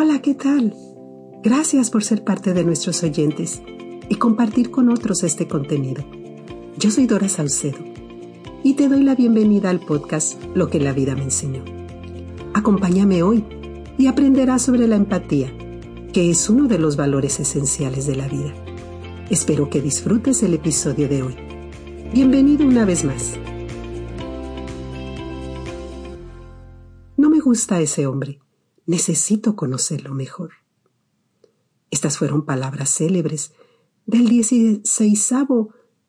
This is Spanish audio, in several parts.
Hola, ¿qué tal? Gracias por ser parte de nuestros oyentes y compartir con otros este contenido. Yo soy Dora Saucedo y te doy la bienvenida al podcast Lo que la vida me enseñó. Acompáñame hoy y aprenderás sobre la empatía, que es uno de los valores esenciales de la vida. Espero que disfrutes el episodio de hoy. Bienvenido una vez más. No me gusta ese hombre. Necesito conocerlo mejor. Estas fueron palabras célebres del 16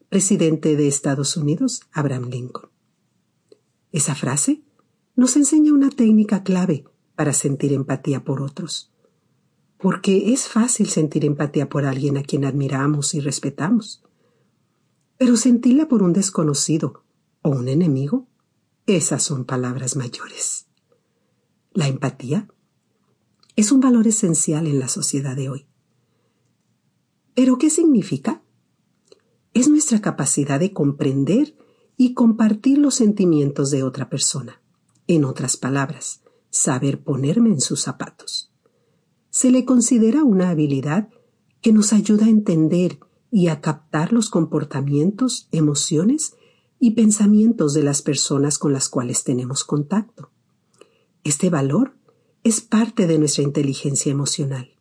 presidente de Estados Unidos, Abraham Lincoln. Esa frase nos enseña una técnica clave para sentir empatía por otros, porque es fácil sentir empatía por alguien a quien admiramos y respetamos, pero sentirla por un desconocido o un enemigo, esas son palabras mayores. La empatía es un valor esencial en la sociedad de hoy. ¿Pero qué significa? Es nuestra capacidad de comprender y compartir los sentimientos de otra persona. En otras palabras, saber ponerme en sus zapatos. Se le considera una habilidad que nos ayuda a entender y a captar los comportamientos, emociones y pensamientos de las personas con las cuales tenemos contacto. Este valor es parte de nuestra inteligencia emocional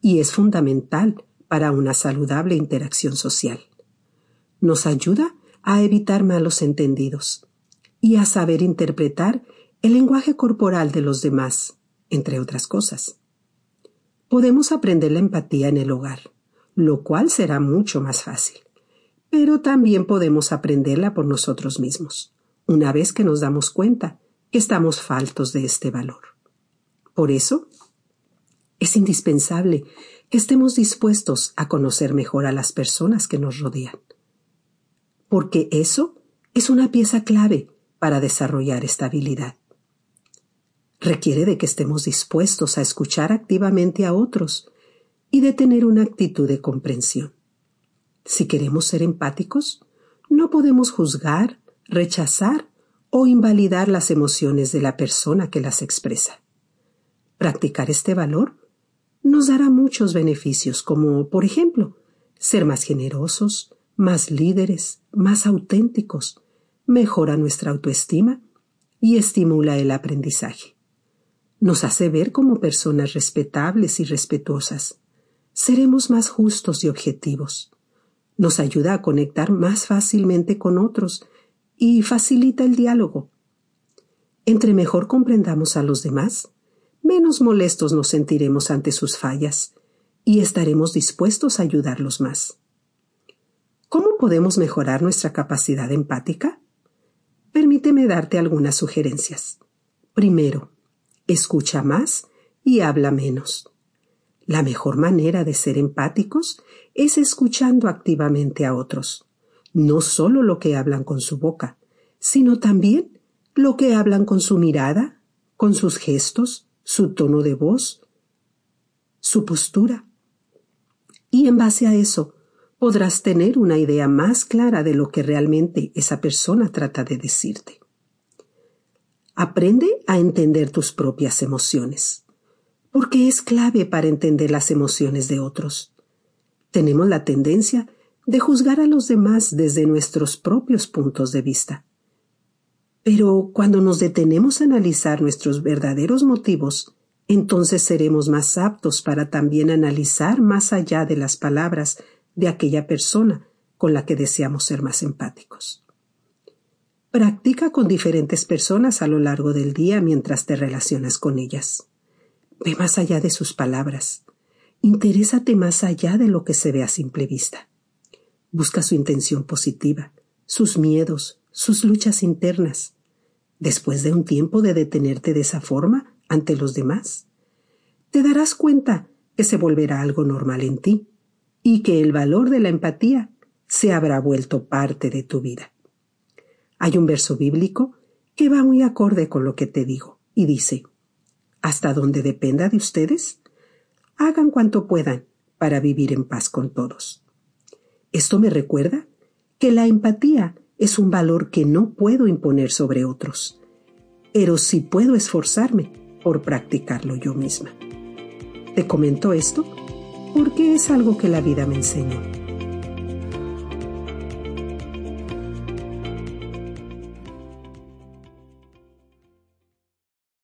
y es fundamental para una saludable interacción social. Nos ayuda a evitar malos entendidos y a saber interpretar el lenguaje corporal de los demás, entre otras cosas. Podemos aprender la empatía en el hogar, lo cual será mucho más fácil, pero también podemos aprenderla por nosotros mismos, una vez que nos damos cuenta que estamos faltos de este valor. Por eso, es indispensable que estemos dispuestos a conocer mejor a las personas que nos rodean, porque eso es una pieza clave para desarrollar esta habilidad. Requiere de que estemos dispuestos a escuchar activamente a otros y de tener una actitud de comprensión. Si queremos ser empáticos, no podemos juzgar, rechazar o invalidar las emociones de la persona que las expresa. Practicar este valor nos dará muchos beneficios, como, por ejemplo, ser más generosos, más líderes, más auténticos, mejora nuestra autoestima y estimula el aprendizaje. Nos hace ver como personas respetables y respetuosas. Seremos más justos y objetivos. Nos ayuda a conectar más fácilmente con otros y facilita el diálogo. Entre mejor comprendamos a los demás, menos molestos nos sentiremos ante sus fallas y estaremos dispuestos a ayudarlos más. ¿Cómo podemos mejorar nuestra capacidad empática? Permíteme darte algunas sugerencias. Primero, escucha más y habla menos. La mejor manera de ser empáticos es escuchando activamente a otros no solo lo que hablan con su boca, sino también lo que hablan con su mirada, con sus gestos, su tono de voz, su postura. Y en base a eso podrás tener una idea más clara de lo que realmente esa persona trata de decirte. Aprende a entender tus propias emociones, porque es clave para entender las emociones de otros. Tenemos la tendencia de juzgar a los demás desde nuestros propios puntos de vista. Pero cuando nos detenemos a analizar nuestros verdaderos motivos, entonces seremos más aptos para también analizar más allá de las palabras de aquella persona con la que deseamos ser más empáticos. Practica con diferentes personas a lo largo del día mientras te relacionas con ellas. Ve más allá de sus palabras. Interésate más allá de lo que se ve a simple vista. Busca su intención positiva, sus miedos, sus luchas internas. Después de un tiempo de detenerte de esa forma ante los demás, te darás cuenta que se volverá algo normal en ti y que el valor de la empatía se habrá vuelto parte de tu vida. Hay un verso bíblico que va muy acorde con lo que te digo y dice, hasta donde dependa de ustedes, hagan cuanto puedan para vivir en paz con todos. Esto me recuerda que la empatía es un valor que no puedo imponer sobre otros, pero sí puedo esforzarme por practicarlo yo misma. Te comento esto porque es algo que la vida me enseñó.